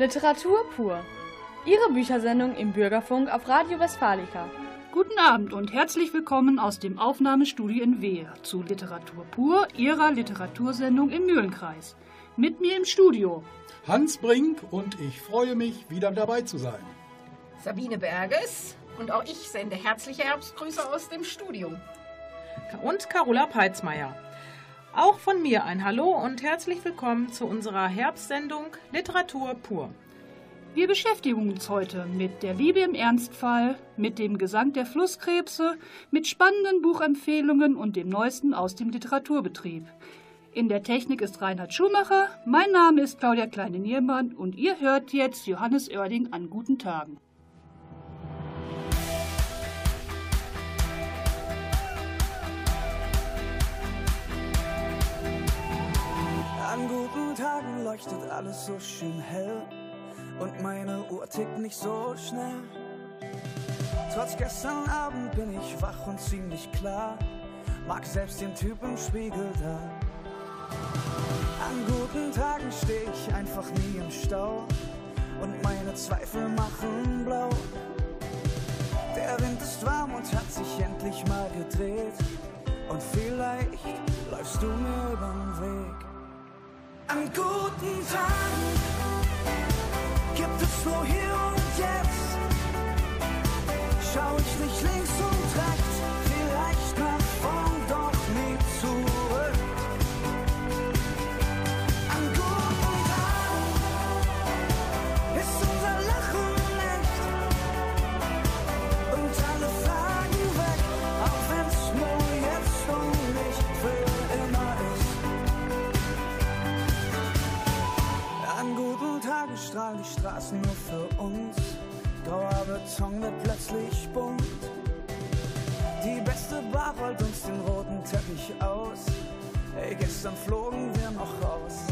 Literatur pur. Ihre Büchersendung im Bürgerfunk auf Radio Westfalica. Guten Abend und herzlich willkommen aus dem Aufnahmestudio in Wehe zu Literatur pur, Ihrer Literatursendung im Mühlenkreis. Mit mir im Studio Hans Brink und ich freue mich, wieder dabei zu sein. Sabine Berges und auch ich sende herzliche Herbstgrüße aus dem Studio. Und Carola Peitzmeier. Auch von mir ein Hallo und herzlich willkommen zu unserer Herbstsendung Literatur pur. Wir beschäftigen uns heute mit der Liebe im Ernstfall, mit dem Gesang der Flusskrebse, mit spannenden Buchempfehlungen und dem Neuesten aus dem Literaturbetrieb. In der Technik ist Reinhard Schumacher, mein Name ist Claudia Kleine-Niermann und ihr hört jetzt Johannes Oerding an guten Tagen. An guten Tagen leuchtet alles so schön hell und meine Uhr tickt nicht so schnell. Trotz gestern Abend bin ich wach und ziemlich klar, mag selbst den Typ im Spiegel da. An guten Tagen steh ich einfach nie im Stau und meine Zweifel machen blau. Der Wind ist warm und hat sich endlich mal gedreht und vielleicht läufst du mir übern Weg. An guten Tagen gibt es nur hier und jetzt. Schau ich nicht links strahlen die Straßen nur für uns. Grauer Beton wird plötzlich bunt. Die beste Bar rollt uns den roten Teppich aus. Ey, gestern flogen wir noch raus.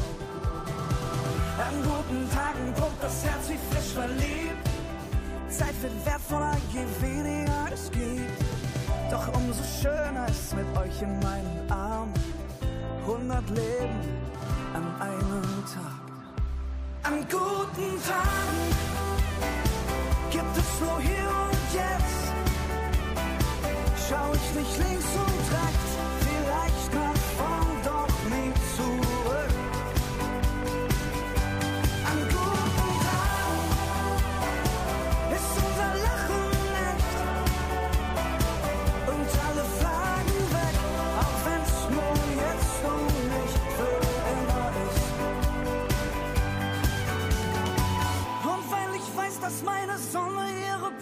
An guten Tagen pumpt das Herz wie frisch verliebt. Zeit wird wertvoller, je weniger es gibt. Doch umso schöner ist mit euch in meinen Armen. 100 Leben an einem Tag. An guten Tagen gibt es nur hier und jetzt. Schau ich nicht links und rechts, vielleicht nach vorn,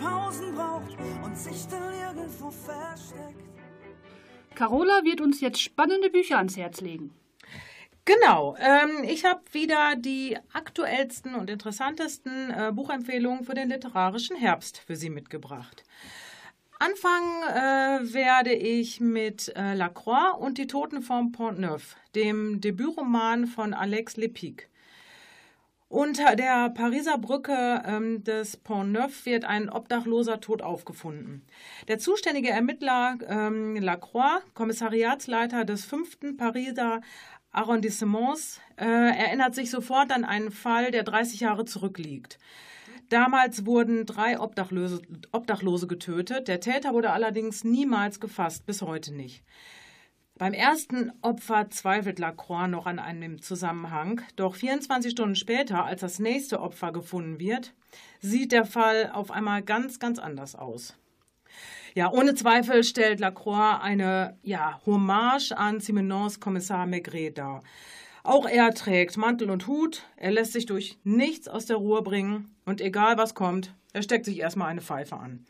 Pausen braucht und sich dann irgendwo versteckt. Carola wird uns jetzt spannende Bücher ans Herz legen. Genau, ähm, ich habe wieder die aktuellsten und interessantesten äh, Buchempfehlungen für den literarischen Herbst für Sie mitgebracht. Anfangen äh, werde ich mit äh, Lacroix und die Toten vom Pont Neuf, dem Debütroman von Alex Lepic. Unter der Pariser Brücke ähm, des Pont Neuf wird ein Obdachloser tot aufgefunden. Der zuständige Ermittler ähm, Lacroix, Kommissariatsleiter des fünften Pariser Arrondissements, äh, erinnert sich sofort an einen Fall, der 30 Jahre zurückliegt. Damals wurden drei Obdachlose, Obdachlose getötet. Der Täter wurde allerdings niemals gefasst, bis heute nicht. Beim ersten Opfer zweifelt Lacroix noch an einem Zusammenhang, doch 24 Stunden später, als das nächste Opfer gefunden wird, sieht der Fall auf einmal ganz, ganz anders aus. Ja, ohne Zweifel stellt Lacroix eine ja, Hommage an Simenons Kommissar Maigret dar. Auch er trägt Mantel und Hut, er lässt sich durch nichts aus der Ruhe bringen und egal was kommt, er steckt sich erstmal eine Pfeife an.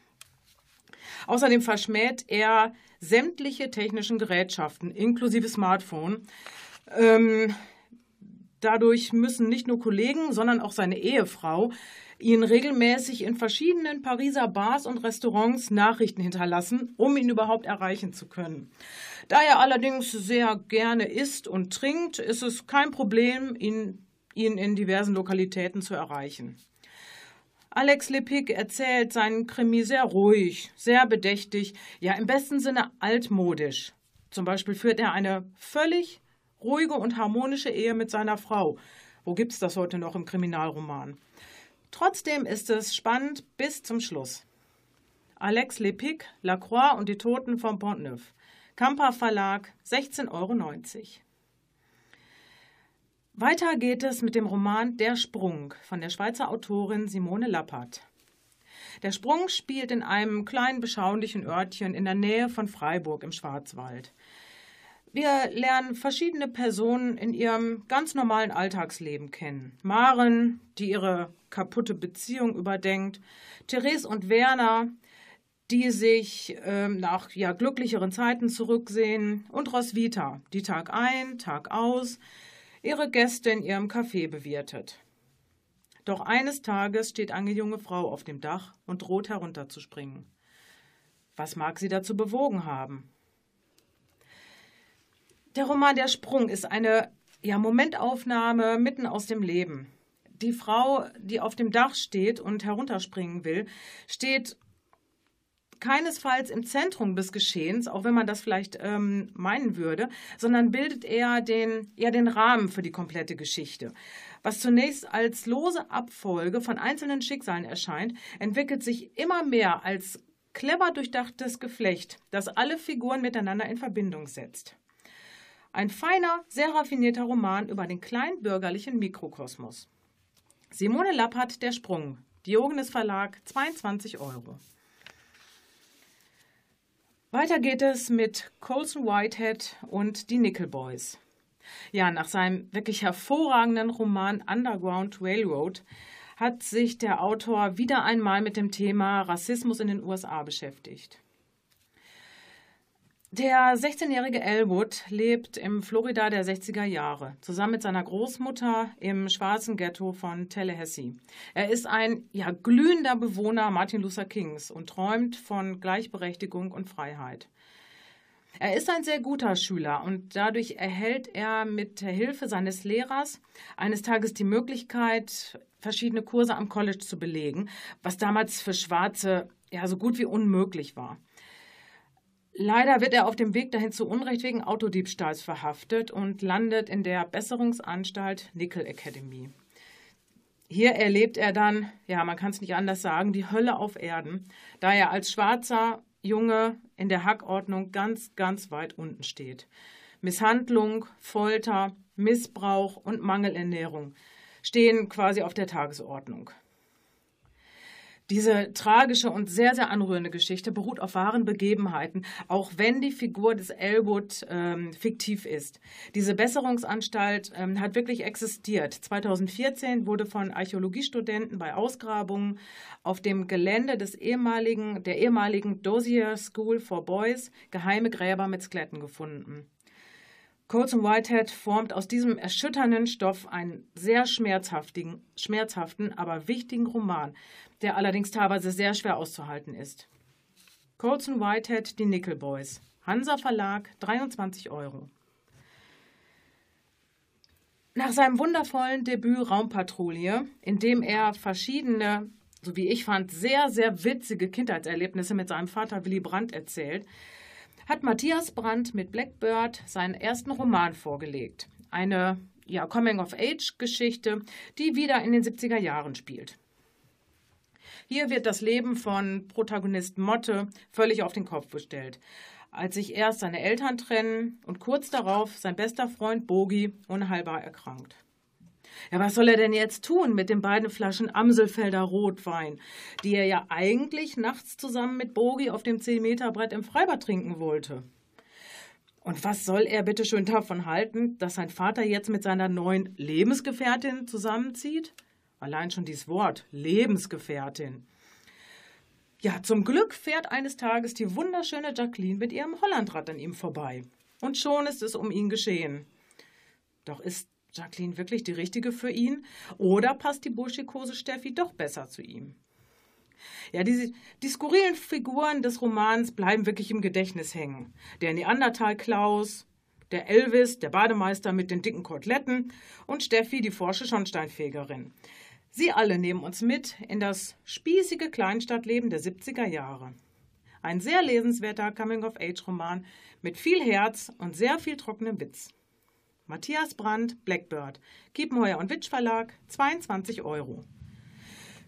Außerdem verschmäht er sämtliche technischen Gerätschaften, inklusive Smartphone. Ähm, dadurch müssen nicht nur Kollegen, sondern auch seine Ehefrau ihn regelmäßig in verschiedenen Pariser Bars und Restaurants Nachrichten hinterlassen, um ihn überhaupt erreichen zu können. Da er allerdings sehr gerne isst und trinkt, ist es kein Problem, ihn, ihn in diversen Lokalitäten zu erreichen. Alex Lepic erzählt seinen Krimi sehr ruhig, sehr bedächtig, ja im besten Sinne altmodisch. Zum Beispiel führt er eine völlig ruhige und harmonische Ehe mit seiner Frau, Wo gibt es das heute noch im Kriminalroman? Trotzdem ist es spannend bis zum Schluss. Alex Lepic, Lacroix und die Toten vom Pont-Neuf. Kampa Verlag, 16,90 Euro. Weiter geht es mit dem Roman Der Sprung von der Schweizer Autorin Simone Lappert. Der Sprung spielt in einem kleinen, beschaulichen Örtchen in der Nähe von Freiburg im Schwarzwald. Wir lernen verschiedene Personen in ihrem ganz normalen Alltagsleben kennen. Maren, die ihre kaputte Beziehung überdenkt, Therese und Werner, die sich ähm, nach ja, glücklicheren Zeiten zurücksehen, und Roswitha, die Tag ein, Tag aus ihre Gäste in ihrem Café bewirtet. Doch eines Tages steht eine junge Frau auf dem Dach und droht herunterzuspringen. Was mag sie dazu bewogen haben? Der Roman Der Sprung ist eine ja, Momentaufnahme mitten aus dem Leben. Die Frau, die auf dem Dach steht und herunterspringen will, steht keinesfalls im Zentrum des Geschehens, auch wenn man das vielleicht ähm, meinen würde, sondern bildet eher den, eher den Rahmen für die komplette Geschichte. Was zunächst als lose Abfolge von einzelnen Schicksalen erscheint, entwickelt sich immer mehr als clever durchdachtes Geflecht, das alle Figuren miteinander in Verbindung setzt. Ein feiner, sehr raffinierter Roman über den kleinbürgerlichen Mikrokosmos. Simone Lappert, Der Sprung, Diogenes Verlag, 22 Euro. Weiter geht es mit Colson Whitehead und die Nickel Boys. Ja, nach seinem wirklich hervorragenden Roman Underground Railroad hat sich der Autor wieder einmal mit dem Thema Rassismus in den USA beschäftigt. Der 16-jährige Elwood lebt im Florida der 60er Jahre, zusammen mit seiner Großmutter im schwarzen Ghetto von Tallahassee. Er ist ein ja, glühender Bewohner Martin Luther Kings und träumt von Gleichberechtigung und Freiheit. Er ist ein sehr guter Schüler und dadurch erhält er mit der Hilfe seines Lehrers eines Tages die Möglichkeit, verschiedene Kurse am College zu belegen, was damals für Schwarze ja so gut wie unmöglich war. Leider wird er auf dem Weg dahin zu Unrecht wegen Autodiebstahls verhaftet und landet in der Besserungsanstalt Nickel Academy. Hier erlebt er dann, ja, man kann es nicht anders sagen, die Hölle auf Erden, da er als schwarzer Junge in der Hackordnung ganz, ganz weit unten steht. Misshandlung, Folter, Missbrauch und Mangelernährung stehen quasi auf der Tagesordnung. Diese tragische und sehr, sehr anrührende Geschichte beruht auf wahren Begebenheiten, auch wenn die Figur des Elwood ähm, fiktiv ist. Diese Besserungsanstalt ähm, hat wirklich existiert. 2014 wurde von Archäologiestudenten bei Ausgrabungen auf dem Gelände des ehemaligen, der ehemaligen Dozier School for Boys geheime Gräber mit Skeletten gefunden. Colson Whitehead formt aus diesem erschütternden Stoff einen sehr schmerzhaftigen, schmerzhaften, aber wichtigen Roman, der allerdings teilweise sehr schwer auszuhalten ist. Colson Whitehead, die Nickel Boys. Hansa Verlag, 23 Euro. Nach seinem wundervollen Debüt Raumpatrouille, in dem er verschiedene, so wie ich fand, sehr, sehr witzige Kindheitserlebnisse mit seinem Vater Willy Brandt erzählt, hat Matthias Brandt mit Blackbird seinen ersten Roman vorgelegt. Eine ja, Coming-of-Age-Geschichte, die wieder in den 70er Jahren spielt. Hier wird das Leben von Protagonist Motte völlig auf den Kopf gestellt. Als sich erst seine Eltern trennen und kurz darauf sein bester Freund Bogi unheilbar erkrankt. Ja, was soll er denn jetzt tun mit den beiden Flaschen Amselfelder Rotwein, die er ja eigentlich nachts zusammen mit Bogi auf dem 10-Meter-Brett im Freibad trinken wollte? Und was soll er bitte schön davon halten, dass sein Vater jetzt mit seiner neuen Lebensgefährtin zusammenzieht? Allein schon dieses Wort, Lebensgefährtin. Ja, zum Glück fährt eines Tages die wunderschöne Jacqueline mit ihrem Hollandrad an ihm vorbei. Und schon ist es um ihn geschehen. Doch ist Jacqueline wirklich die richtige für ihn? Oder passt die burschikose Steffi doch besser zu ihm? Ja, diese, die skurrilen Figuren des Romans bleiben wirklich im Gedächtnis hängen. Der Neandertal-Klaus, der Elvis, der Bademeister mit den dicken Koteletten und Steffi, die forsche Schornsteinfegerin. Sie alle nehmen uns mit in das spießige Kleinstadtleben der 70er Jahre. Ein sehr lesenswerter Coming-of-Age-Roman mit viel Herz und sehr viel trockenem Witz. Matthias Brandt, Blackbird. Kiepenheuer und Witsch Verlag, 22 Euro.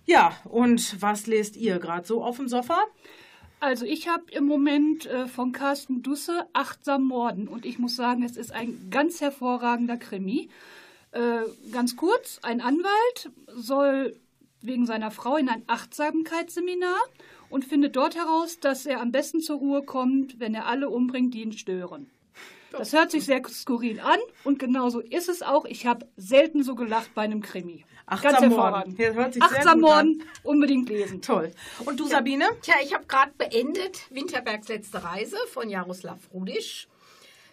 Ja, und was lest ihr gerade so auf dem Sofa? Also ich habe im Moment äh, von Carsten Dusse Achtsam Morden und ich muss sagen, es ist ein ganz hervorragender Krimi. Äh, ganz kurz, ein Anwalt soll wegen seiner Frau in ein Achtsamkeitsseminar und findet dort heraus, dass er am besten zur Ruhe kommt, wenn er alle umbringt, die ihn stören. Das hört sich sehr skurril an und genauso ist es auch. Ich habe selten so gelacht bei einem Krimi. Achtsam Ganz Morden. hervorragend. Ja, Achtsam. Morden, unbedingt lesen. Toll. Und du, Sabine? Tja, ich habe gerade beendet Winterbergs letzte Reise von Jaroslav Rudisch.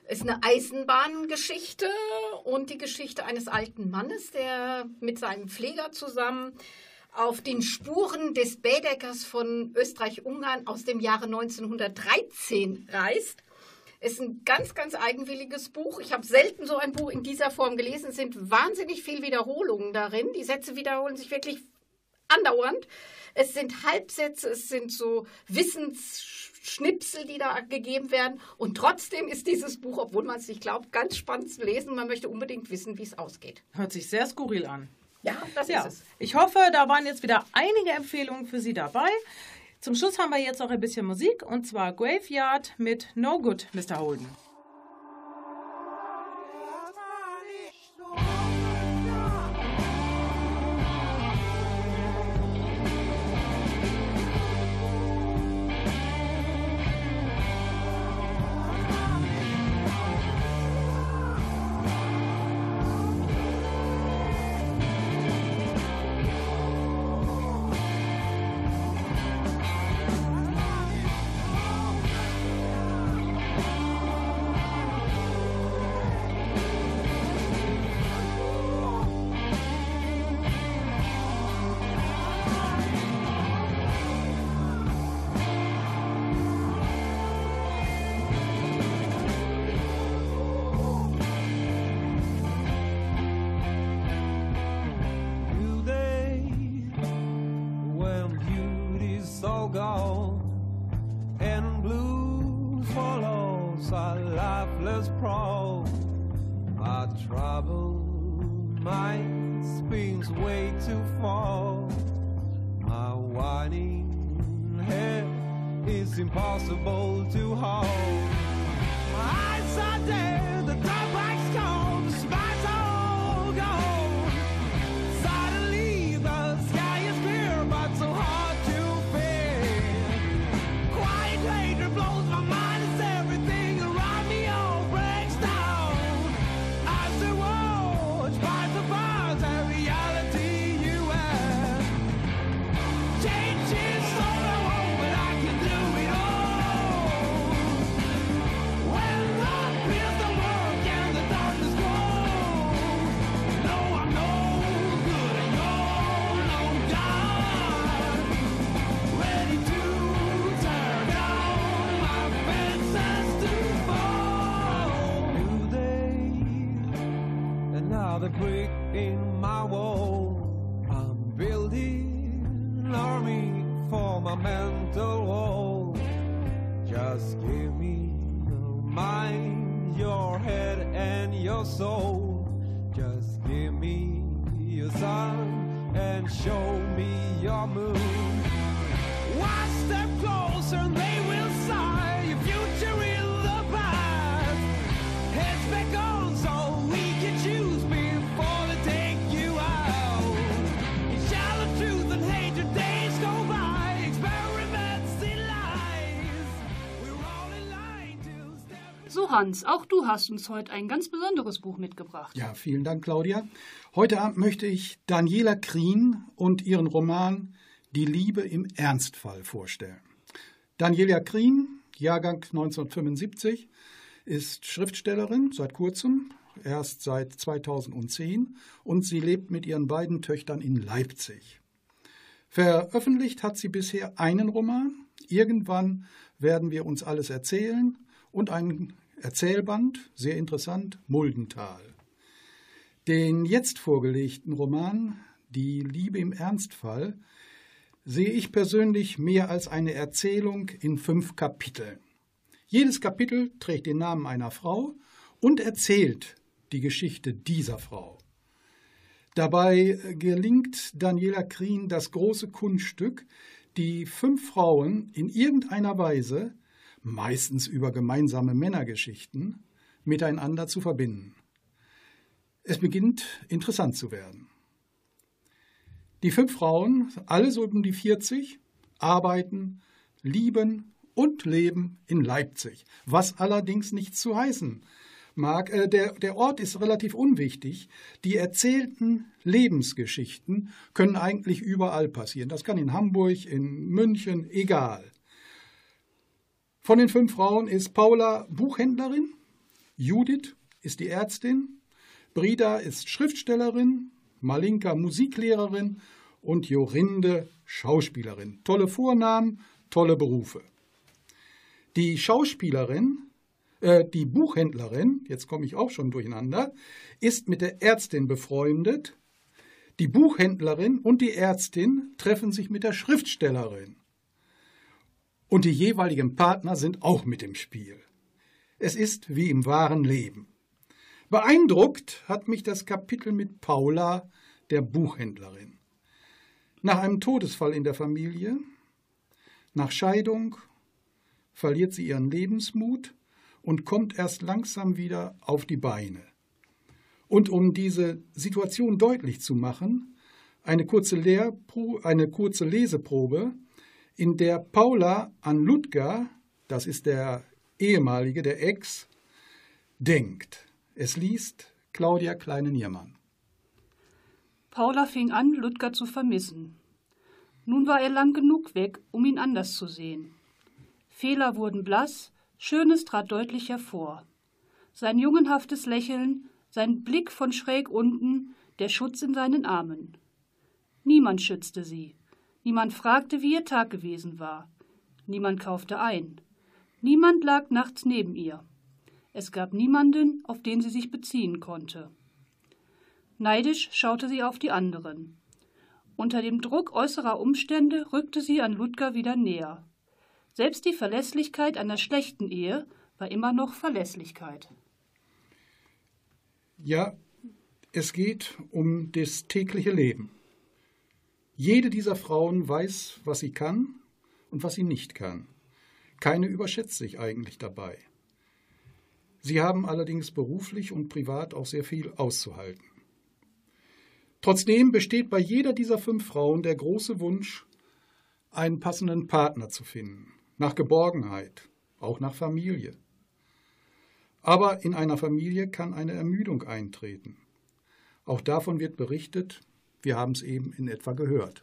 Ist eine Eisenbahngeschichte und die Geschichte eines alten Mannes, der mit seinem Pfleger zusammen auf den Spuren des Bädeckers von Österreich-Ungarn aus dem Jahre 1913 reist. Ist ein ganz, ganz eigenwilliges Buch. Ich habe selten so ein Buch in dieser Form gelesen. Es sind wahnsinnig viel Wiederholungen darin. Die Sätze wiederholen sich wirklich andauernd. Es sind Halbsätze, es sind so Wissensschnipsel, die da gegeben werden. Und trotzdem ist dieses Buch, obwohl man es nicht glaubt, ganz spannend zu lesen. Man möchte unbedingt wissen, wie es ausgeht. Hört sich sehr skurril an. Ja, das Ja, ist es. ich hoffe, da waren jetzt wieder einige Empfehlungen für Sie dabei. Zum Schluss haben wir jetzt noch ein bisschen Musik und zwar Graveyard mit No Good, Mr. Holden. Hans, auch du hast uns heute ein ganz besonderes Buch mitgebracht. Ja, vielen Dank, Claudia. Heute Abend möchte ich Daniela Krien und ihren Roman Die Liebe im Ernstfall vorstellen. Daniela Krien, Jahrgang 1975, ist Schriftstellerin seit kurzem, erst seit 2010, und sie lebt mit ihren beiden Töchtern in Leipzig. Veröffentlicht hat sie bisher einen Roman. Irgendwann werden wir uns alles erzählen und ein Erzählband, sehr interessant, Muldental. Den jetzt vorgelegten Roman Die Liebe im Ernstfall sehe ich persönlich mehr als eine Erzählung in fünf Kapiteln. Jedes Kapitel trägt den Namen einer Frau und erzählt die Geschichte dieser Frau. Dabei gelingt Daniela Krien das große Kunststück, die fünf Frauen in irgendeiner Weise, meistens über gemeinsame Männergeschichten, miteinander zu verbinden. Es beginnt interessant zu werden. Die fünf Frauen, alle so um die 40, arbeiten, lieben und leben in Leipzig, was allerdings nichts zu heißen mag. Äh, der, der Ort ist relativ unwichtig. Die erzählten Lebensgeschichten können eigentlich überall passieren. Das kann in Hamburg, in München, egal. Von den fünf Frauen ist Paula Buchhändlerin, Judith ist die Ärztin, Brida ist Schriftstellerin, Malinka Musiklehrerin und Jorinde Schauspielerin. Tolle Vornamen, tolle Berufe. Die Schauspielerin, äh, die Buchhändlerin, jetzt komme ich auch schon durcheinander, ist mit der Ärztin befreundet. Die Buchhändlerin und die Ärztin treffen sich mit der Schriftstellerin. Und die jeweiligen Partner sind auch mit im Spiel. Es ist wie im wahren Leben. Beeindruckt hat mich das Kapitel mit Paula, der Buchhändlerin. Nach einem Todesfall in der Familie, nach Scheidung, verliert sie ihren Lebensmut und kommt erst langsam wieder auf die Beine. Und um diese Situation deutlich zu machen, eine kurze, Lehrpro eine kurze Leseprobe, in der Paula an Ludger, das ist der ehemalige, der Ex, denkt. Es liest Claudia Kleine-Niermann. Paula fing an, Ludger zu vermissen. Nun war er lang genug weg, um ihn anders zu sehen. Fehler wurden blass, Schönes trat deutlich hervor. Sein jungenhaftes Lächeln, sein Blick von schräg unten, der Schutz in seinen Armen. Niemand schützte sie. Niemand fragte, wie ihr Tag gewesen war. Niemand kaufte ein. Niemand lag nachts neben ihr. Es gab niemanden, auf den sie sich beziehen konnte. Neidisch schaute sie auf die anderen. Unter dem Druck äußerer Umstände rückte sie an Ludger wieder näher. Selbst die Verlässlichkeit einer schlechten Ehe war immer noch Verlässlichkeit. Ja, es geht um das tägliche Leben. Jede dieser Frauen weiß, was sie kann und was sie nicht kann. Keine überschätzt sich eigentlich dabei. Sie haben allerdings beruflich und privat auch sehr viel auszuhalten. Trotzdem besteht bei jeder dieser fünf Frauen der große Wunsch, einen passenden Partner zu finden, nach Geborgenheit, auch nach Familie. Aber in einer Familie kann eine Ermüdung eintreten. Auch davon wird berichtet, wir haben es eben in etwa gehört.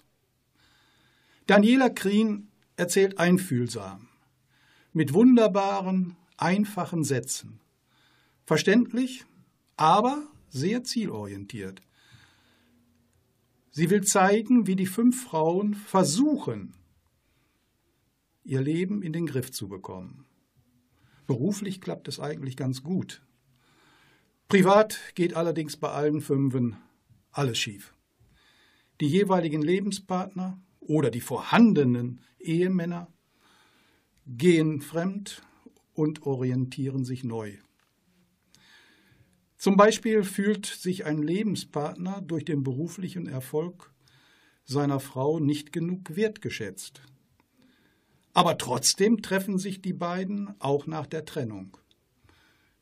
Daniela Krien erzählt einfühlsam, mit wunderbaren, einfachen Sätzen, Verständlich, aber sehr zielorientiert. Sie will zeigen, wie die fünf Frauen versuchen, ihr Leben in den Griff zu bekommen. Beruflich klappt es eigentlich ganz gut. Privat geht allerdings bei allen Fünfen alles schief. Die jeweiligen Lebenspartner oder die vorhandenen Ehemänner gehen fremd und orientieren sich neu. Zum Beispiel fühlt sich ein Lebenspartner durch den beruflichen Erfolg seiner Frau nicht genug wertgeschätzt. Aber trotzdem treffen sich die beiden auch nach der Trennung.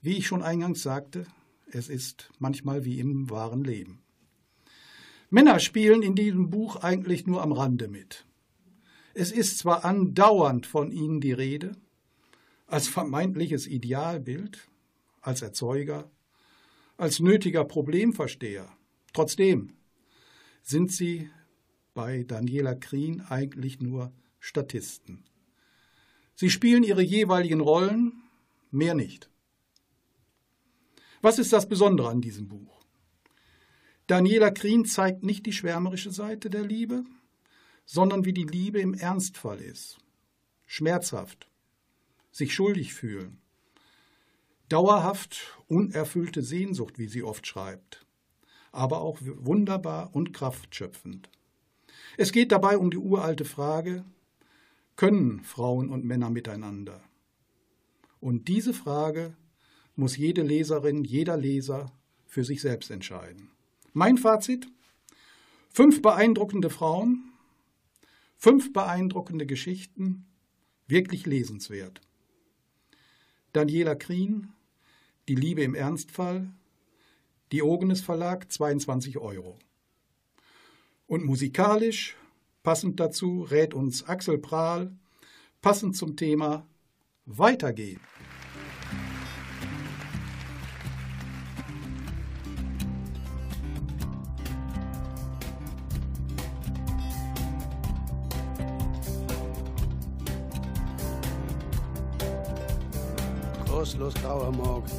Wie ich schon eingangs sagte, es ist manchmal wie im wahren Leben. Männer spielen in diesem Buch eigentlich nur am Rande mit. Es ist zwar andauernd von ihnen die Rede, als vermeintliches Idealbild, als Erzeuger, als nötiger Problemversteher. Trotzdem sind sie bei Daniela Krien eigentlich nur Statisten. Sie spielen ihre jeweiligen Rollen, mehr nicht. Was ist das Besondere an diesem Buch? Daniela Krien zeigt nicht die schwärmerische Seite der Liebe, sondern wie die Liebe im Ernstfall ist. Schmerzhaft, sich schuldig fühlen, Dauerhaft unerfüllte Sehnsucht, wie sie oft schreibt, aber auch wunderbar und kraftschöpfend. Es geht dabei um die uralte Frage, können Frauen und Männer miteinander? Und diese Frage muss jede Leserin, jeder Leser für sich selbst entscheiden. Mein Fazit? Fünf beeindruckende Frauen, fünf beeindruckende Geschichten, wirklich lesenswert. Daniela Krien, Die Liebe im Ernstfall, Diogenes Verlag, 22 Euro. Und musikalisch, passend dazu, rät uns Axel Prahl, passend zum Thema Weitergehen. Morgen,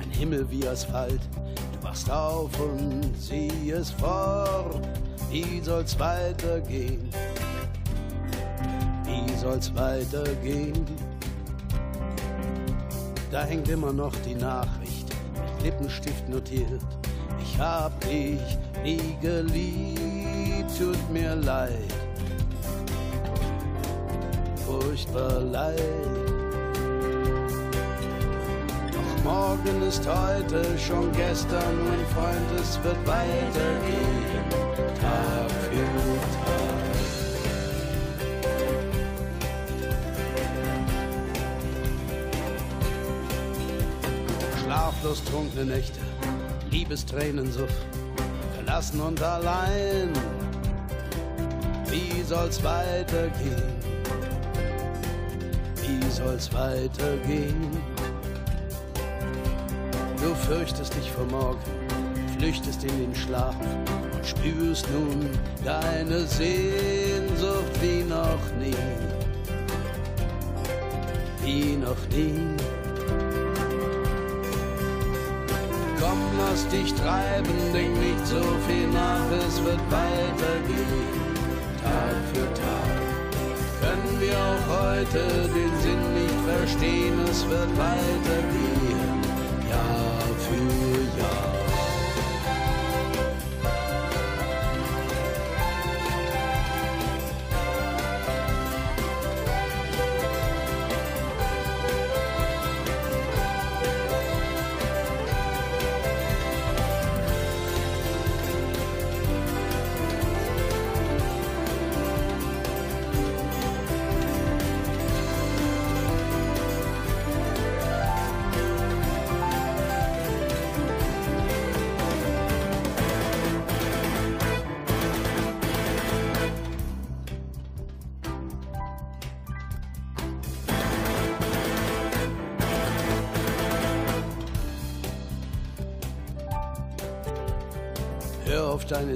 ein Himmel wie Asphalt. Du wachst auf und siehst fort, wie soll's weitergehen? Wie soll's weitergehen? Da hängt immer noch die Nachricht, mit Lippenstift notiert. Ich hab dich nie geliebt, tut mir leid, furchtbar leid. Morgen ist heute schon gestern, mein Freund, es wird weitergehen, Tag für Tag. Schlaflos trunkene Nächte, Liebestränensuff, verlassen und allein. Wie soll's weitergehen? Wie soll's weitergehen? Fürchtest dich vor morgen, flüchtest in den Schlaf und spürst nun deine Sehnsucht wie noch nie. Wie noch nie. Komm, lass dich treiben, denk nicht so viel nach, es wird weitergehen, Tag für Tag. Können wir auch heute den Sinn nicht verstehen, es wird weitergehen.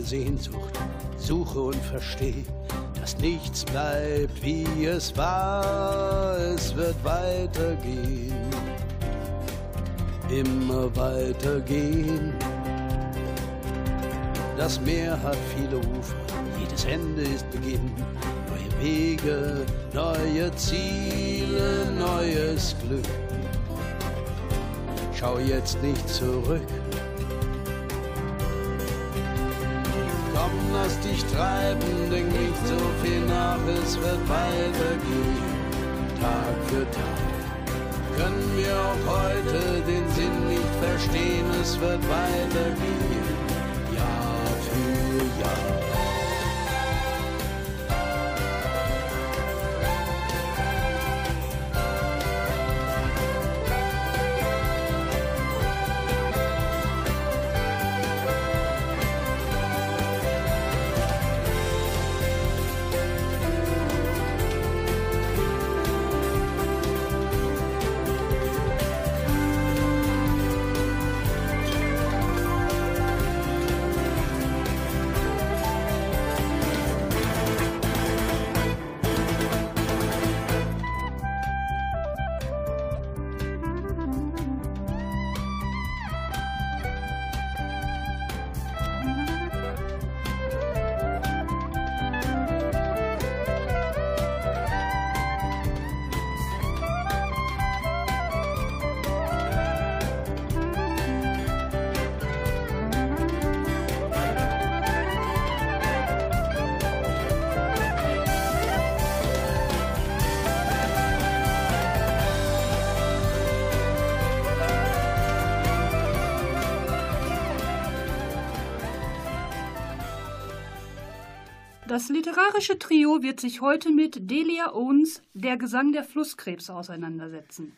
Sehnsucht, suche und versteh, dass nichts bleibt, wie es war. Es wird weitergehen, immer weitergehen. Das Meer hat viele Ufer, jedes Ende ist Beginn. Neue Wege, neue Ziele, neues Glück. Schau jetzt nicht zurück. Komm, lass dich treiben, denk nicht so viel nach, es wird weitergehen, Tag für Tag. Können wir auch heute den Sinn nicht verstehen, es wird weitergehen, Jahr für Jahr. Das literarische Trio wird sich heute mit Delia Owens, Der Gesang der Flusskrebse, auseinandersetzen.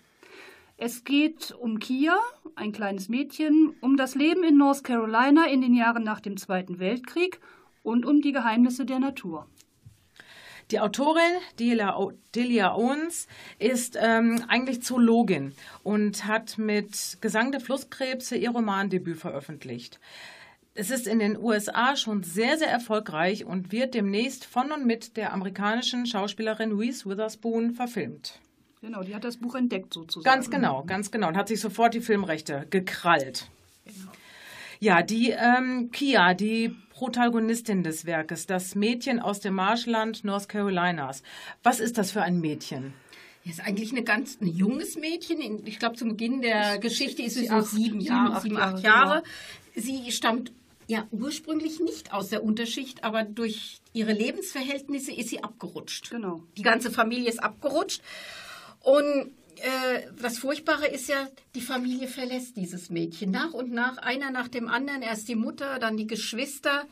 Es geht um Kia, ein kleines Mädchen, um das Leben in North Carolina in den Jahren nach dem Zweiten Weltkrieg und um die Geheimnisse der Natur. Die Autorin Delia, Delia Owens ist ähm, eigentlich Zoologin und hat mit Gesang der Flusskrebse ihr Romandebüt veröffentlicht. Es ist in den USA schon sehr, sehr erfolgreich und wird demnächst von und mit der amerikanischen Schauspielerin Reese Witherspoon verfilmt. Genau, die hat das Buch entdeckt sozusagen. Ganz genau, ganz genau. Und hat sich sofort die Filmrechte gekrallt. Genau. Ja, die ähm, Kia, die Protagonistin des Werkes, das Mädchen aus dem Marschland North Carolinas. Was ist das für ein Mädchen? Ja, ist eigentlich eine ganz ein junges Mädchen. Ich glaube, zum Beginn der Geschichte ist sie so sieben Jahre, sieben, acht Jahre. Sie stammt ja ursprünglich nicht aus der Unterschicht, aber durch ihre Lebensverhältnisse ist sie abgerutscht. Genau. Die ganze Familie ist abgerutscht. Und äh, das Furchtbare ist ja, die Familie verlässt dieses Mädchen nach und nach, einer nach dem anderen. Erst die Mutter, dann die Geschwister.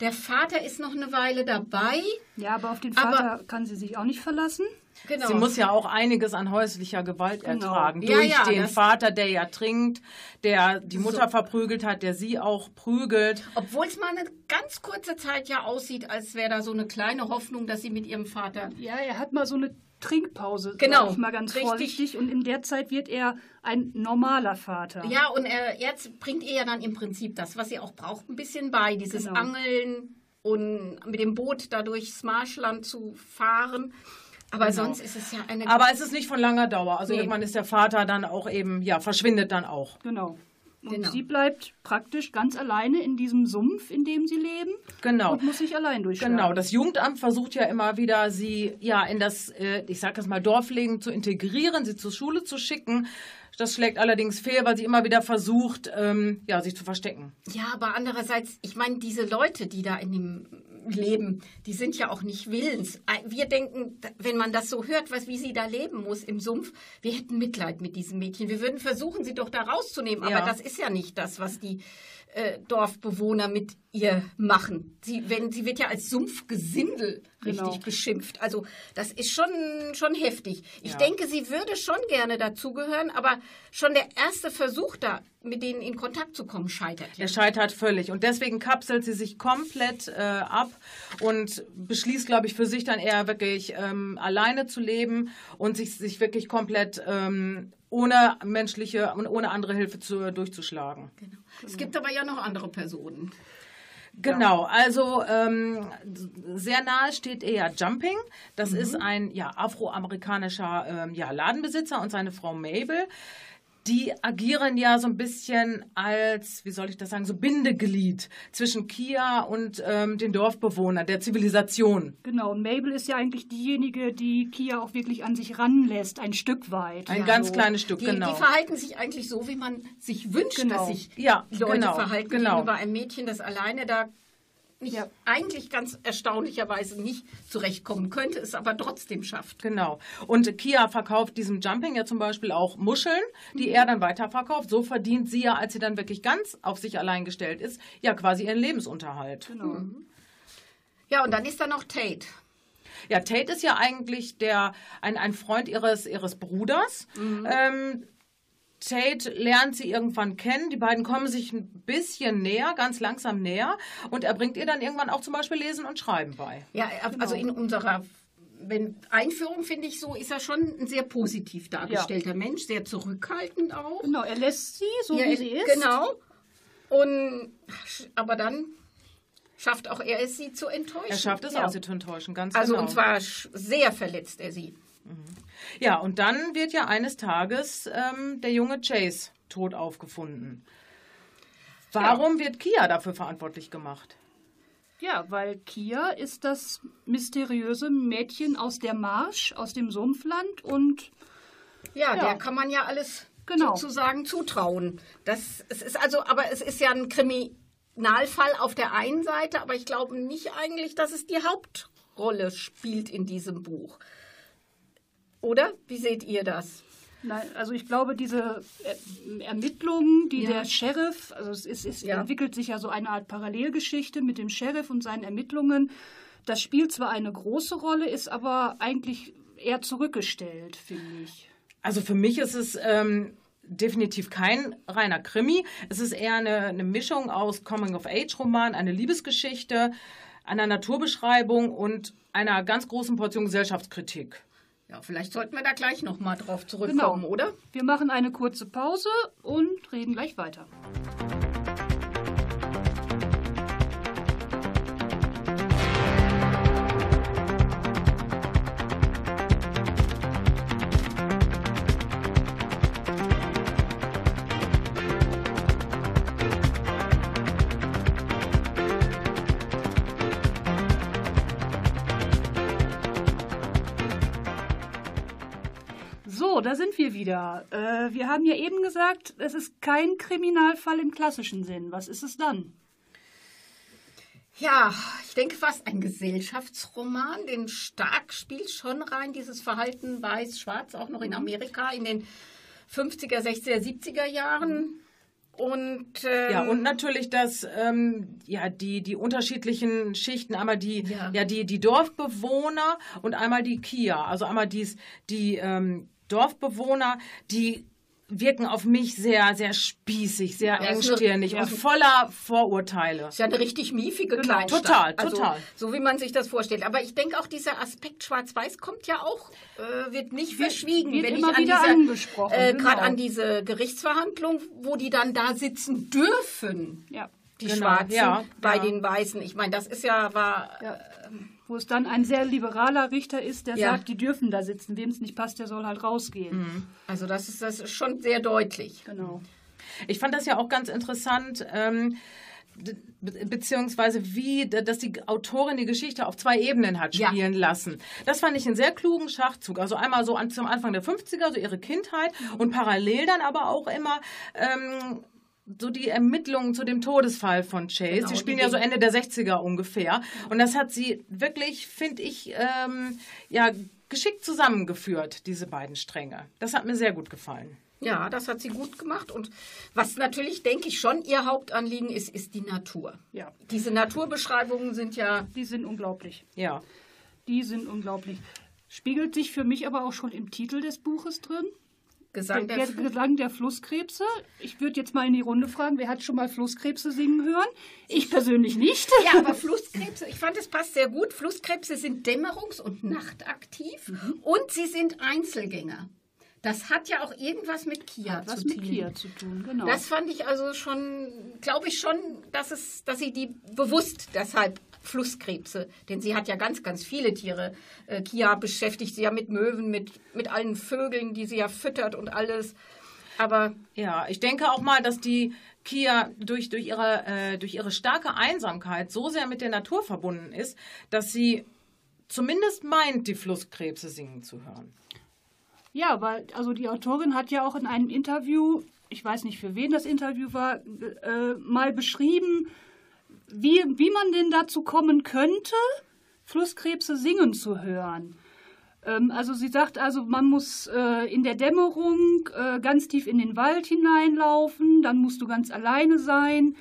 Der Vater ist noch eine Weile dabei. Ja, aber auf den Vater aber, kann sie sich auch nicht verlassen. Genau. Sie muss ja auch einiges an häuslicher Gewalt genau. ertragen. Ja, durch ja, den Vater, der ja trinkt, der die Mutter so. verprügelt hat, der sie auch prügelt. Obwohl es mal eine ganz kurze Zeit ja aussieht, als wäre da so eine kleine Hoffnung, dass sie mit ihrem Vater. Ja, er hat mal so eine Trinkpause, genau, ich mal ganz richtig. vorsichtig. Und in der Zeit wird er ein normaler Vater. Ja, und er, jetzt bringt ihr ja dann im Prinzip das, was sie auch braucht, ein bisschen bei. Dieses genau. Angeln und mit dem Boot da durchs Marschland zu fahren. Aber genau. sonst ist es ja eine. Aber es ist nicht von langer Dauer. Also nee. irgendwann ist der Vater dann auch eben, ja, verschwindet dann auch. Genau. Und genau. sie bleibt praktisch ganz alleine in diesem Sumpf, in dem sie leben. Genau. Und muss sich allein durchschlagen. Genau. Das Jugendamt versucht ja immer wieder, sie ja in das, äh, ich sag das mal, Dorfleben zu integrieren, sie zur Schule zu schicken. Das schlägt allerdings fehl, weil sie immer wieder versucht, ähm, ja, sich zu verstecken. Ja, aber andererseits, ich meine, diese Leute, die da in dem leben, die sind ja auch nicht willens. Wir denken, wenn man das so hört, was, wie sie da leben muss im Sumpf, wir hätten Mitleid mit diesem Mädchen. Wir würden versuchen, sie doch da rauszunehmen. Ja. Aber das ist ja nicht das, was die äh, Dorfbewohner mit ihr machen. Sie, wenn, sie wird ja als Sumpfgesindel richtig genau. beschimpft. Also das ist schon, schon heftig. Ich ja. denke, sie würde schon gerne dazugehören, aber schon der erste Versuch da, mit denen in Kontakt zu kommen, scheitert. Ja. Er scheitert völlig. Und deswegen kapselt sie sich komplett äh, ab und beschließt, glaube ich, für sich dann eher wirklich ähm, alleine zu leben und sich, sich wirklich komplett ähm, ohne menschliche und ohne andere Hilfe zu, durchzuschlagen. Genau. Es gibt aber ja noch andere Personen. Genau, also ähm, sehr nahe steht eher Jumping. Das mhm. ist ein ja, afroamerikanischer ähm, ja, Ladenbesitzer und seine Frau Mabel die agieren ja so ein bisschen als, wie soll ich das sagen, so Bindeglied zwischen Kia und ähm, den Dorfbewohnern, der Zivilisation. Genau, und Mabel ist ja eigentlich diejenige, die Kia auch wirklich an sich ranlässt, ein Stück weit. Ein ja, ganz so. kleines Stück, die, genau. Die verhalten sich eigentlich so, wie man sich wünscht, genau. dass sich ja, Leute genau, verhalten genau. gegenüber einem Mädchen, das alleine da nicht, ja. eigentlich ganz erstaunlicherweise nicht zurechtkommen könnte, es aber trotzdem schafft. Genau. Und Kia verkauft diesem Jumping ja zum Beispiel auch Muscheln, die mhm. er dann weiterverkauft. So verdient sie ja, als sie dann wirklich ganz auf sich allein gestellt ist, ja quasi ihren Lebensunterhalt. Genau. Mhm. Ja, und dann ist da noch Tate. Ja, Tate ist ja eigentlich der, ein, ein Freund ihres, ihres Bruders. Mhm. Ähm, Tate lernt sie irgendwann kennen. Die beiden kommen sich ein bisschen näher, ganz langsam näher. Und er bringt ihr dann irgendwann auch zum Beispiel Lesen und Schreiben bei. Ja, also in unserer wenn, Einführung, finde ich so, ist er schon ein sehr positiv dargestellter ja. Mensch, sehr zurückhaltend auch. Genau, er lässt sie so, ja, wie sie ist. Genau. Und, aber dann schafft auch er es, sie zu enttäuschen. Er schafft es ja. auch, sie zu enttäuschen, ganz also, genau. Also, und zwar sehr verletzt er sie. Mhm. Ja, und dann wird ja eines Tages ähm, der junge Chase tot aufgefunden. Warum ja. wird Kia dafür verantwortlich gemacht? Ja, weil Kia ist das mysteriöse Mädchen aus der Marsch, aus dem Sumpfland und ja, ja. der kann man ja alles genau. sozusagen zutrauen. Das es ist also, aber es ist ja ein Kriminalfall auf der einen Seite, aber ich glaube nicht eigentlich, dass es die Hauptrolle spielt in diesem Buch. Oder? Wie seht ihr das? Nein, also ich glaube, diese Ermittlungen, die ja. der Sheriff, also es, ist, es ja. entwickelt sich ja so eine Art Parallelgeschichte mit dem Sheriff und seinen Ermittlungen. Das spielt zwar eine große Rolle, ist aber eigentlich eher zurückgestellt, finde ich. Also für mich ist es ähm, definitiv kein reiner Krimi. Es ist eher eine, eine Mischung aus Coming-of-Age-Roman, eine Liebesgeschichte, einer Naturbeschreibung und einer ganz großen Portion Gesellschaftskritik. Ja, vielleicht sollten wir da gleich nochmal drauf zurückkommen, Genau. oder? Wir machen eine kurze Pause und reden gleich weiter. Da sind wir wieder. Äh, wir haben ja eben gesagt, es ist kein Kriminalfall im klassischen Sinn. Was ist es dann? Ja, ich denke fast ein Gesellschaftsroman, den stark spielt schon rein, dieses Verhalten weiß-schwarz, auch noch in Amerika in den 50er, 60er, 70er Jahren. Und, ähm, Ja, und natürlich das, ähm, ja, die, die unterschiedlichen Schichten, einmal die, Ja. ja. die, die Dorfbewohner und einmal die Kia. Also einmal dies, die ähm, Dorfbewohner, die wirken auf mich sehr, sehr spießig, sehr Ja, eine- engstirnig ja. und voller Vorurteile. ist ja eine richtig miefige Kleinstadt. Total, also, total. So wie man sich das vorstellt. Aber ich denke auch, dieser Aspekt Schwarz-Weiß kommt ja auch, äh, wird nicht verschwiegen. wird wenn immer ich an wieder diese, angesprochen, Äh, genau. Gerade an diese Gerichtsverhandlung, wo die dann da sitzen dürfen. Ja. Die Genau, Schwarzen ja, bei ja. den Weißen. Ich meine, das ist ja, war ja. Wo es dann ein sehr liberaler Richter ist, der Ja. sagt, die dürfen da sitzen. Wem es nicht passt, der soll halt rausgehen. Also das ist, das ist schon sehr deutlich. Genau. Ich fand das ja auch ganz interessant. Ähm, be- beziehungsweise wie, dass die Autorin die Geschichte auf zwei Ebenen hat Ja. spielen lassen. Das fand ich einen sehr klugen Schachzug. Also einmal so an, zum Anfang der 50er, so ihre Kindheit und parallel dann aber auch immer ähm, so die Ermittlungen zu dem Todesfall von Chase. Genau, die spielen die ja so Ende der 60er ungefähr. Und das hat sie wirklich, finde ich, ähm, ja, geschickt zusammengeführt, diese beiden Stränge. Das hat mir sehr gut gefallen. Ja, das hat sie gut gemacht. Und was natürlich, denke ich, schon ihr Hauptanliegen ist, ist die Natur. Ja. Diese Naturbeschreibungen sind ja Die sind unglaublich. Ja. Die sind unglaublich. Spiegelt sich für mich aber auch schon im Titel des Buches drin. Gesang Der, der, Gesang der Flusskrebse. Ich würde jetzt mal in die Runde fragen, wer hat schon mal Flusskrebse singen hören? Ich persönlich nicht. Ja, aber Flusskrebse, ich fand, es passt sehr gut. Flusskrebse sind dämmerungs- und nachtaktiv Mhm. und sie sind Einzelgänger. Das hat ja auch irgendwas mit Kia Was zu mit tun. Kia zu tun, genau. Das fand ich also schon, glaube ich schon, dass, es, dass sie die bewusst deshalb Flusskrebse, denn sie hat ja ganz, ganz viele Tiere. Äh, Kia beschäftigt sie ja mit Möwen, mit, mit allen Vögeln, die sie ja füttert und alles. Aber Ja, ich denke auch mal, dass die Kia durch, durch, ihre, äh, durch ihre starke Einsamkeit so sehr mit der Natur verbunden ist, dass sie zumindest meint, die Flusskrebse singen zu hören. Ja, weil also die Autorin hat ja auch in einem Interview, ich weiß nicht für wen das Interview war, äh, mal beschrieben, wie, wie man denn dazu kommen könnte, Flusskrebse singen zu hören. Ähm, also sie sagt also, man muss äh, in der Dämmerung äh, ganz tief in den Wald hineinlaufen, dann musst du ganz alleine sein.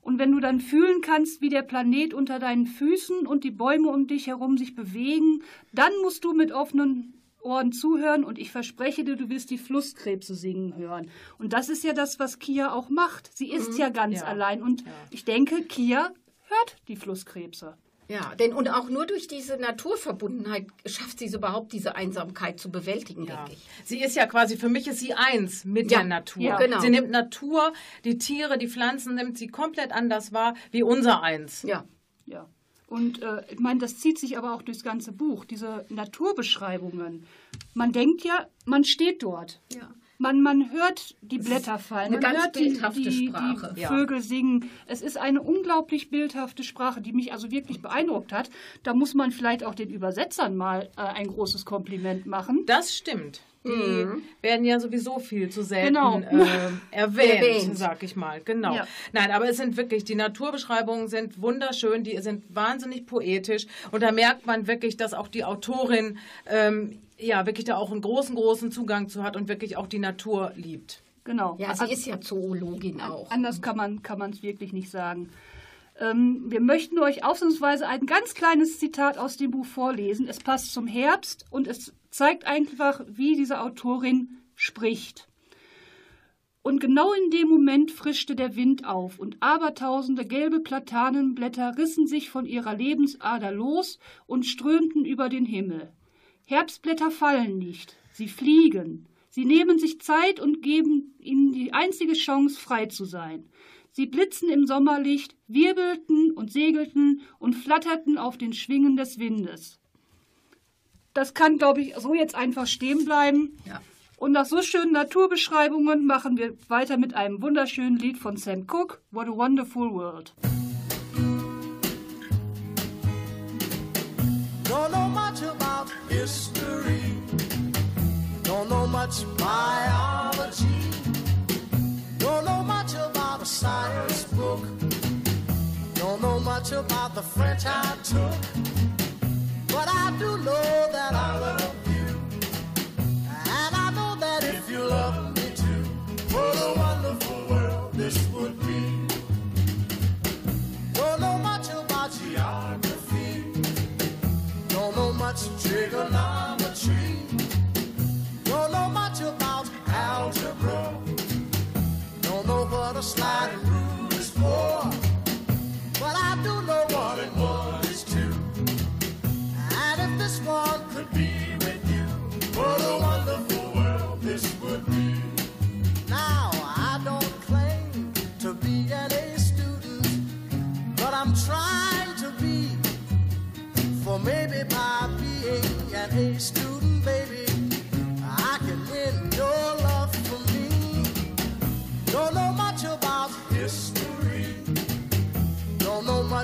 Und wenn du dann fühlen kannst, wie der Planet unter deinen Füßen und die Bäume um dich herum sich bewegen, dann musst du mit offenen Ohren zuhören und ich verspreche dir, du wirst die Flusskrebse singen hören. Und das ist ja das, was Kia auch macht. Sie ist ja ganz Ja. allein und ich denke, Kia hört die Flusskrebse. ja, denn und auch nur durch diese Naturverbundenheit schafft sie es überhaupt, diese Einsamkeit zu bewältigen, Ja. denke ich. Sie ist ja quasi, für mich ist sie eins mit Ja, der Natur. ja, genau. Sie nimmt Natur, die Tiere, die Pflanzen nimmt sie komplett anders wahr wie unser eins. Ja. Ja. Und äh, ich meine, das zieht sich aber auch durchs ganze Buch, diese Naturbeschreibungen. Man denkt ja, man steht dort. Ja. Man, man hört die Blätter fallen, eine man ganz hört die, bildhafte die, Sprache. die Ja. Vögel singen. Es ist eine unglaublich bildhafte Sprache, die mich also wirklich beeindruckt hat. Da muss man vielleicht auch den Übersetzern mal äh, ein großes Kompliment machen. Das stimmt. Die werden ja sowieso viel zu selten Genau. äh, erwähnt, Erwähnt. sag ich mal. Genau. Ja. Nein, aber es sind wirklich, die Naturbeschreibungen sind wunderschön, die sind wahnsinnig poetisch und da merkt man wirklich, dass auch die Autorin ähm, ja wirklich da auch einen großen, großen Zugang zu hat und wirklich auch die Natur liebt. Genau. Ja, sie Also- ist ja Zoologin auch. Anders kann man kann es wirklich nicht sagen. Ähm, wir möchten euch ausnahmsweise ein ganz kleines Zitat aus dem Buch vorlesen. Es passt zum Herbst und es zeigt einfach, wie diese Autorin spricht. Und genau in dem Moment frischte der Wind auf, und abertausende gelbe Platanenblätter rissen sich von ihrer Lebensader los und strömten über den Himmel. Herbstblätter fallen nicht, sie fliegen. Sie nehmen sich Zeit und geben ihnen die einzige Chance, frei zu sein. Sie blitzen im Sommerlicht, wirbelten und segelten und flatterten auf den Schwingen des Windes. Das kann, glaube ich, so jetzt einfach stehen bleiben. Ja. Und nach so schönen Naturbeschreibungen machen wir weiter mit einem wunderschönen Lied von Sam Cooke, What a Wonderful World. Don't know much about history. Don't know much biology. A science book. Don't know much about the French I took. But I do know that I love you. And I know that if you love me too, what a wonderful world this would be. Don't know much about geography. Don't know much trigonometry. Don't know much about algebra. What sliding rule is for. But I do know and one is two. And if this one could be with you, what a wonderful world this would be. Now, I don't claim to be an A student, but I'm trying to be. For maybe by being an A student,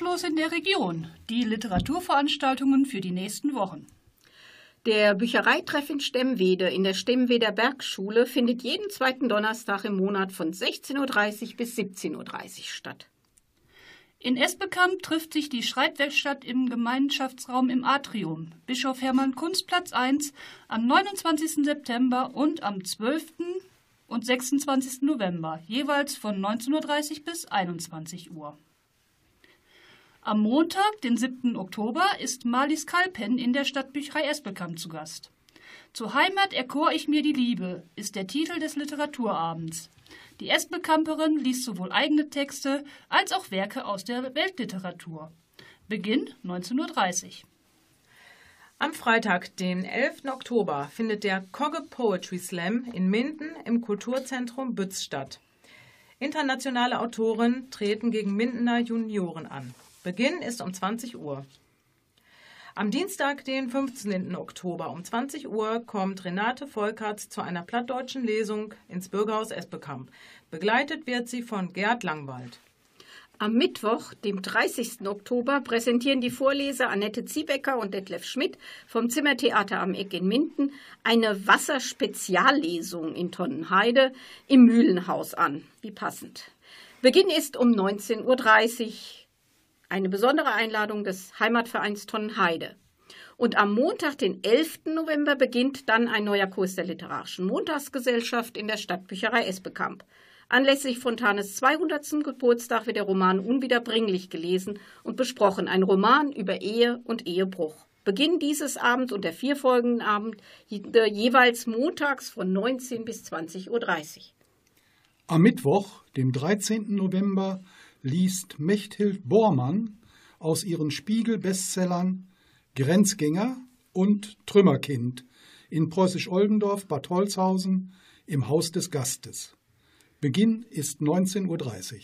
Was ist los in der Region? Die Literaturveranstaltungen für die nächsten Wochen. Der Büchereitreff in Stemmwede in der Stemmweder Bergschule findet jeden zweiten Donnerstag im Monat von 16.30 Uhr bis 17.30 Uhr statt. In Esbekamp trifft sich die Schreibwerkstatt im Gemeinschaftsraum im Atrium, Bischof Hermann Kunstplatz 1, am 29. September und am 12. und 26. November, jeweils von 19.30 Uhr bis 21 Uhr. Am Montag, den 7. Oktober, ist Marlies Kalpen in der Stadtbücherei Esbekamp zu Gast. Zur Heimat erkor ich mir die Liebe ist der Titel des Literaturabends. Die Esbekamperin liest sowohl eigene Texte als auch Werke aus der Weltliteratur. Beginn 19.30 Uhr. Am Freitag, den 11. Oktober, findet der Kogge Poetry Slam in Minden im Kulturzentrum Bütz statt. Internationale Autoren treten gegen Mindener Junioren an. Beginn ist um 20 Uhr. Am Dienstag, den 15. Oktober um 20 Uhr kommt Renate Volkerts zu einer plattdeutschen Lesung ins Bürgerhaus Esbekamp. Begleitet wird sie von Gerd Langwald. Am Mittwoch, dem 30. Oktober, präsentieren die Vorleser Annette Ziebecker und Detlef Schmidt vom Zimmertheater am Eck in Minden eine Wasserspeziallesung in Tonnenheide im Mühlenhaus an. Wie passend. Beginn ist um 19.30 Uhr. Eine besondere Einladung des Heimatvereins Tonnenheide. Und am Montag, den 11. November, beginnt dann ein neuer Kurs der Literarischen Montagsgesellschaft in der Stadtbücherei Esbekamp. Anlässlich Fontanes 200. Geburtstag wird der Roman Unwiederbringlich gelesen und besprochen. Ein Roman über Ehe und Ehebruch. Beginn dieses Abends und der vier folgenden Abend jeweils montags von 19 bis 20.30 Uhr. Am Mittwoch, dem 13. November, liest Mechthild Bormann aus ihren Spiegel-Bestsellern Grenzgänger und Trümmerkind in Preußisch-Oldendorf, Bad Holzhausen im Haus des Gastes. Beginn ist 19.30 Uhr.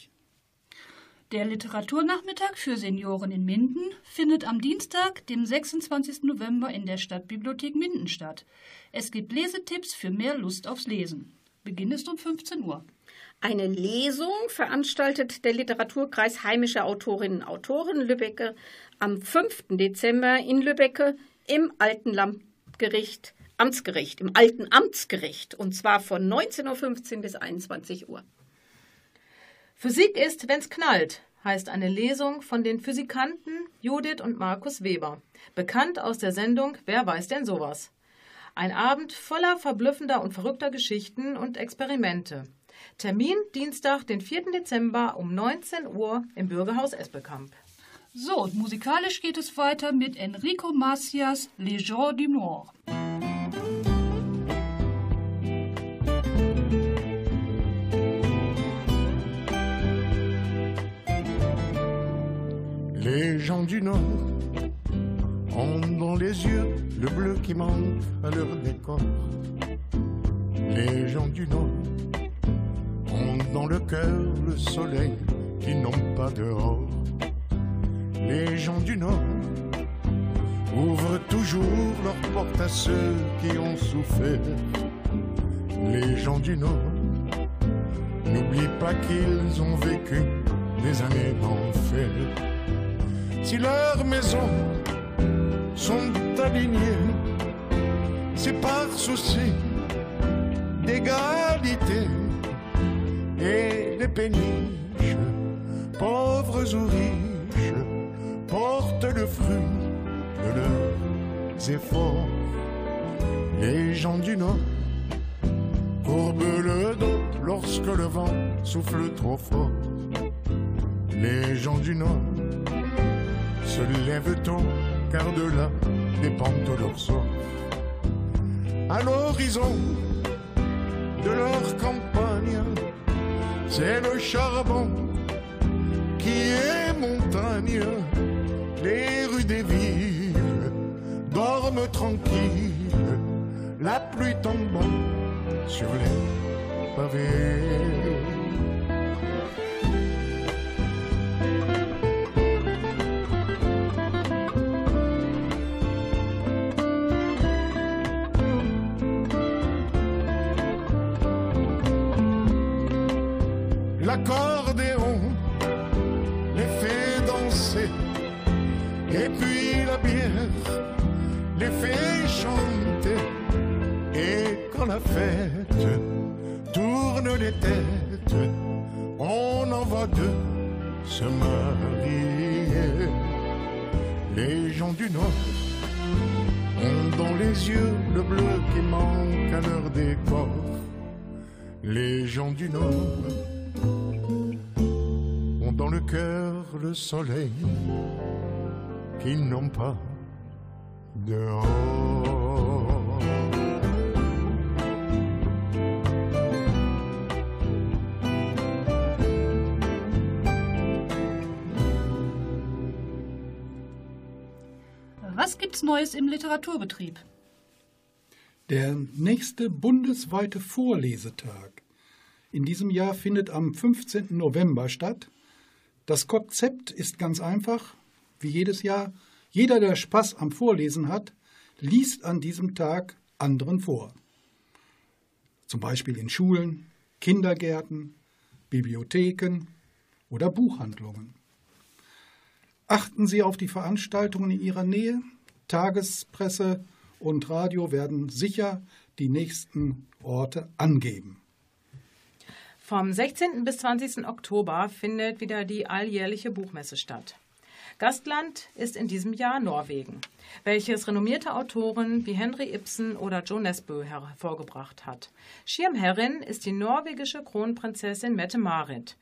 Der Literaturnachmittag für Senioren in Minden findet am Dienstag, dem 26. November in der Stadtbibliothek Minden statt. Es gibt Lesetipps für mehr Lust aufs Lesen. Beginn ist um 15 Uhr. Eine Lesung veranstaltet der Literaturkreis Heimische Autorinnen und Autoren Lübbecke am 5. Dezember in Lübbecke im Alten Landgericht, Amtsgericht, im Alten Amtsgericht und zwar von 19.15 Uhr bis 21 Uhr. Physik ist, wenn's knallt, heißt eine Lesung von den Physikanten Judith und Markus Weber, bekannt aus der Sendung Wer weiß denn sowas? Ein Abend voller verblüffender und verrückter Geschichten und Experimente. Termin Dienstag, den 4. Dezember um 19 Uhr im Bürgerhaus Espelkamp. So, und musikalisch geht es weiter mit Enrico Macias Les Jours du Nord. Les gens du Nord ont dans les yeux le bleu qui manque à leur décor. Les gens du Nord dans le cœur le soleil qui n'ont pas dehors. Les gens du Nord ouvrent toujours leurs portes à ceux qui ont souffert. Les gens du Nord n'oublient pas qu'ils ont vécu des années d'enfer. Si leurs maisons sont alignées, c'est par souci d'égalité et les péniches, pauvres ou riches, portent le fruit de leurs efforts. Les gens du Nord courbent le dos lorsque le vent souffle trop fort. Les gens du Nord se lèvent tôt car de là dépendent leur sort. À l'horizon de leur campagne, c'est le charbon qui est montagne. Les rues des villes dorment tranquilles, la pluie tombant sur les pavés. L'accordéon les fait danser, et puis la bière les fait chanter. Et quand la fête tourne les têtes, on en voit deux se marier. Les gens du Nord ont dans les yeux le bleu qui manque à leur décor. Les gens du Nord dans le cœur le soleil qu'ils n'ont pas dehors. Was gibt's Neues im Literaturbetrieb? Der nächste bundesweite Vorlesetag in diesem Jahr findet am 15. November statt. Das Konzept ist ganz einfach, wie jedes Jahr. Jeder, der Spaß am Vorlesen hat, liest an diesem Tag anderen vor. Zum Beispiel in Schulen, Kindergärten, Bibliotheken oder Buchhandlungen. Achten Sie auf die Veranstaltungen in Ihrer Nähe. Tagespresse und Radio werden sicher die nächsten Orte angeben. Vom 16. bis 20. Oktober findet wieder die alljährliche Buchmesse statt. Gastland ist in diesem Jahr Norwegen, welches renommierte Autoren wie Henry Ibsen oder Jo Nesbø hervorgebracht hat. Schirmherrin ist die norwegische Kronprinzessin Mette-Marit.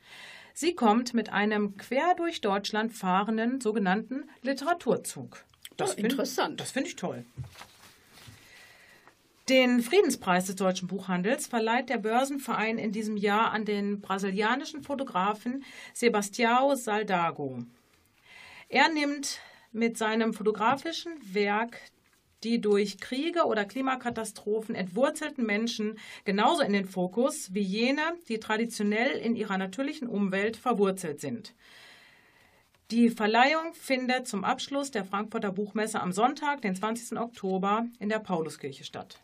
Sie kommt mit einem quer durch Deutschland fahrenden sogenannten Literaturzug. Das find- interessant. Das finde ich toll. Den Friedenspreis des deutschen Buchhandels verleiht der Börsenverein in diesem Jahr an den brasilianischen Fotografen Sebastião Saldago. Er nimmt mit seinem fotografischen Werk die durch Kriege oder Klimakatastrophen entwurzelten Menschen genauso in den Fokus wie jene, die traditionell in ihrer natürlichen Umwelt verwurzelt sind. Die Verleihung findet zum Abschluss der Frankfurter Buchmesse am Sonntag, den 20. Oktober, in der Pauluskirche statt.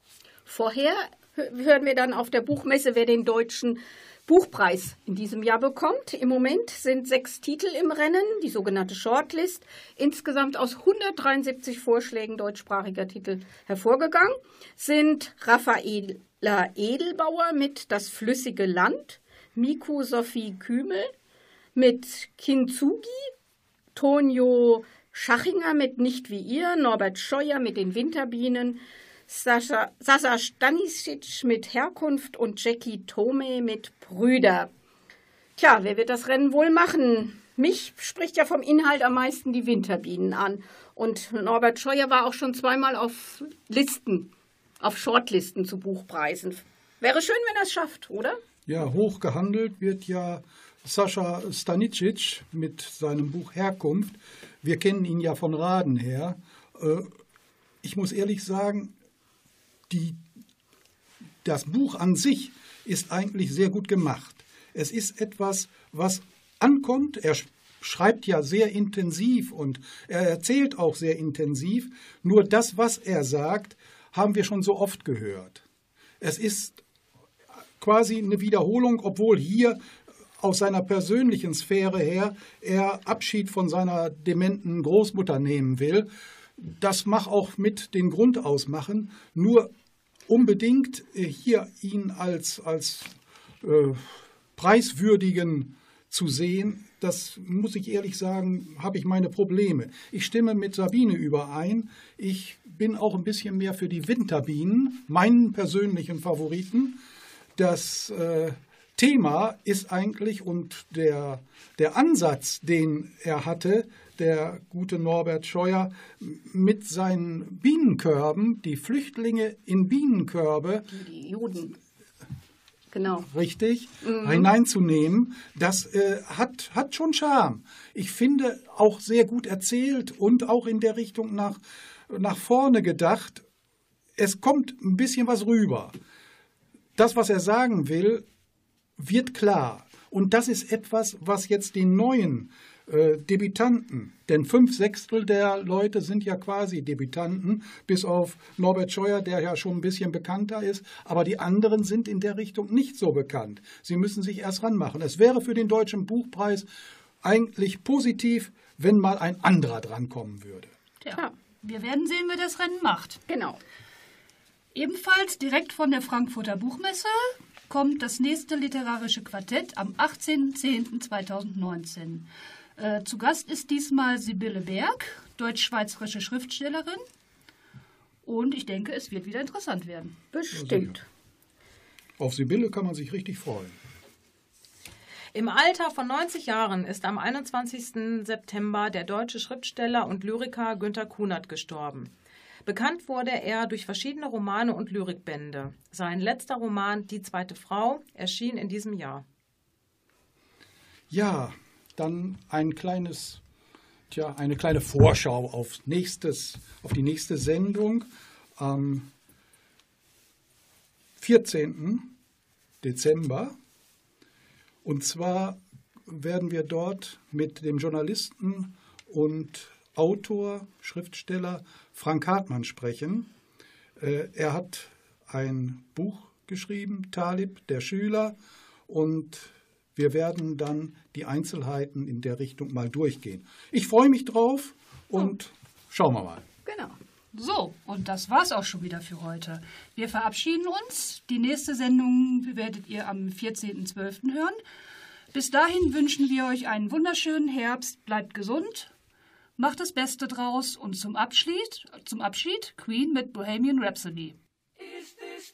Vorher hören wir dann auf der Buchmesse, wer den deutschen Buchpreis in diesem Jahr bekommt. Im Moment sind sechs Titel im Rennen, die sogenannte Shortlist, insgesamt aus 173 Vorschlägen deutschsprachiger Titel hervorgegangen, sind Raffaela Edelbauer mit Das flüssige Land, Miku Sophie Kümel mit Kintsugi, Tonio Schachinger mit Nicht wie ihr, Norbert Scheuer mit den Winterbienen, Sascha, Sascha Stanisic mit Herkunft und Jackie Tome mit Brüder. Tja, wer wird das Rennen wohl machen? Mich spricht ja vom Inhalt am meisten die Winterbienen an. Und Norbert Scheuer war auch schon zweimal auf Listen, auf Shortlisten zu Buchpreisen. Wäre schön, wenn er es schafft, oder? Ja, hoch gehandelt wird ja Sascha Stanicic mit seinem Buch Herkunft. Wir kennen ihn ja von Raden her. Äh, ich muss ehrlich sagen, die, das Buch an sich ist eigentlich sehr gut gemacht. Es ist etwas, was ankommt. Er schreibt ja sehr intensiv und er erzählt auch sehr intensiv. Nur das, was er sagt, haben wir schon so oft gehört. Es ist quasi eine Wiederholung, obwohl hier aus seiner persönlichen Sphäre her er Abschied von seiner dementen Großmutter nehmen will. Das mag auch mit den Grund ausmachen. Nur unbedingt äh, hier ihn als, als äh, preiswürdigen zu sehen, das muss ich ehrlich sagen, habe ich meine Probleme. Ich stimme mit Sabine überein. Ich bin auch ein bisschen mehr für die Winterbienen, meinen persönlichen Favoriten. Das äh, Thema ist eigentlich und der, der Ansatz, den er hatte, der gute Norbert Scheuer mit seinen Bienenkörben, die Flüchtlinge in Bienenkörbe. Die Juden. Genau. Richtig, mhm. hineinzunehmen, das äh, hat, hat schon Charme. Ich finde auch sehr gut erzählt und auch in der Richtung nach, nach vorne gedacht. Es kommt ein bisschen was rüber. Das, was er sagen will, wird klar. Und das ist etwas, was jetzt den neuen äh, Debütanten, denn fünf Sechstel der Leute sind ja quasi Debütanten, bis auf Norbert Scheuer, der ja schon ein bisschen bekannter ist, aber die anderen sind in der Richtung nicht so bekannt. Sie müssen sich erst ranmachen. Es wäre für den Deutschen Buchpreis eigentlich positiv, wenn mal ein anderer drankommen würde. Tja, wir werden sehen, wer das Rennen macht. Genau. Ebenfalls direkt von der Frankfurter Buchmesse kommt das nächste literarische Quartett am 18.10.2019. Äh, zu Gast ist diesmal Sibylle Berg, deutsch-schweizerische Schriftstellerin. Und ich denke, es wird wieder interessant werden. Bestimmt. Auf Sibylle kann man sich richtig freuen. Im Alter von 90 Jahren ist am 21. September der deutsche Schriftsteller und Lyriker Günter Kunert gestorben. Bekannt wurde er durch verschiedene Romane und Lyrikbände. Sein letzter Roman Die zweite Frau erschien in diesem Jahr. Ja, dann ein kleines, tja, eine kleine Vorschau auf, nächstes, auf die nächste Sendung am 14. Dezember. Und zwar werden wir dort mit dem Journalisten und Autor, Schriftsteller Frank Hartmann sprechen. Äh, er hat ein Buch geschrieben, Talib, der Schüler, und wir werden dann die Einzelheiten in der Richtung mal durchgehen. Ich freue mich drauf und schauen wir mal. Genau. So, und das war's auch schon wieder für heute. Wir verabschieden uns. Die nächste Sendung werdet ihr am 14.12. hören. Bis dahin wünschen wir euch einen wunderschönen Herbst. Bleibt gesund Macht das Beste draus und zum Abschied, zum Abschied Queen mit Bohemian Rhapsody. Is this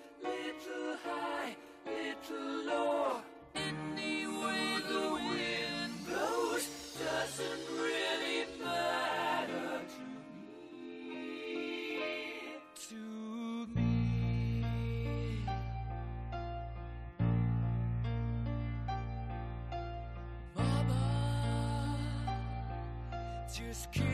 Little high, little low. Any way the wind blows doesn't really matter to me. To me. Mama, just keep.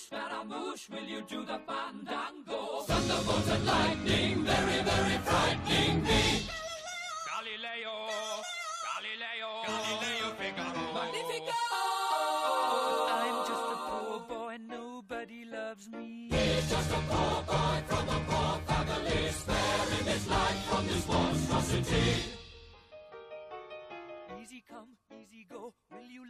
Scaramouche, Scaramouche, will you do the fandango? Thunderbolt and lightning, very, very frightening me. Galileo, Galileo, Galileo Figaro. Magnifico! I'm just a poor boy, nobody loves me. He's just a poor boy from a poor family, sparing his life from this monstrosity. Easy come, easy go.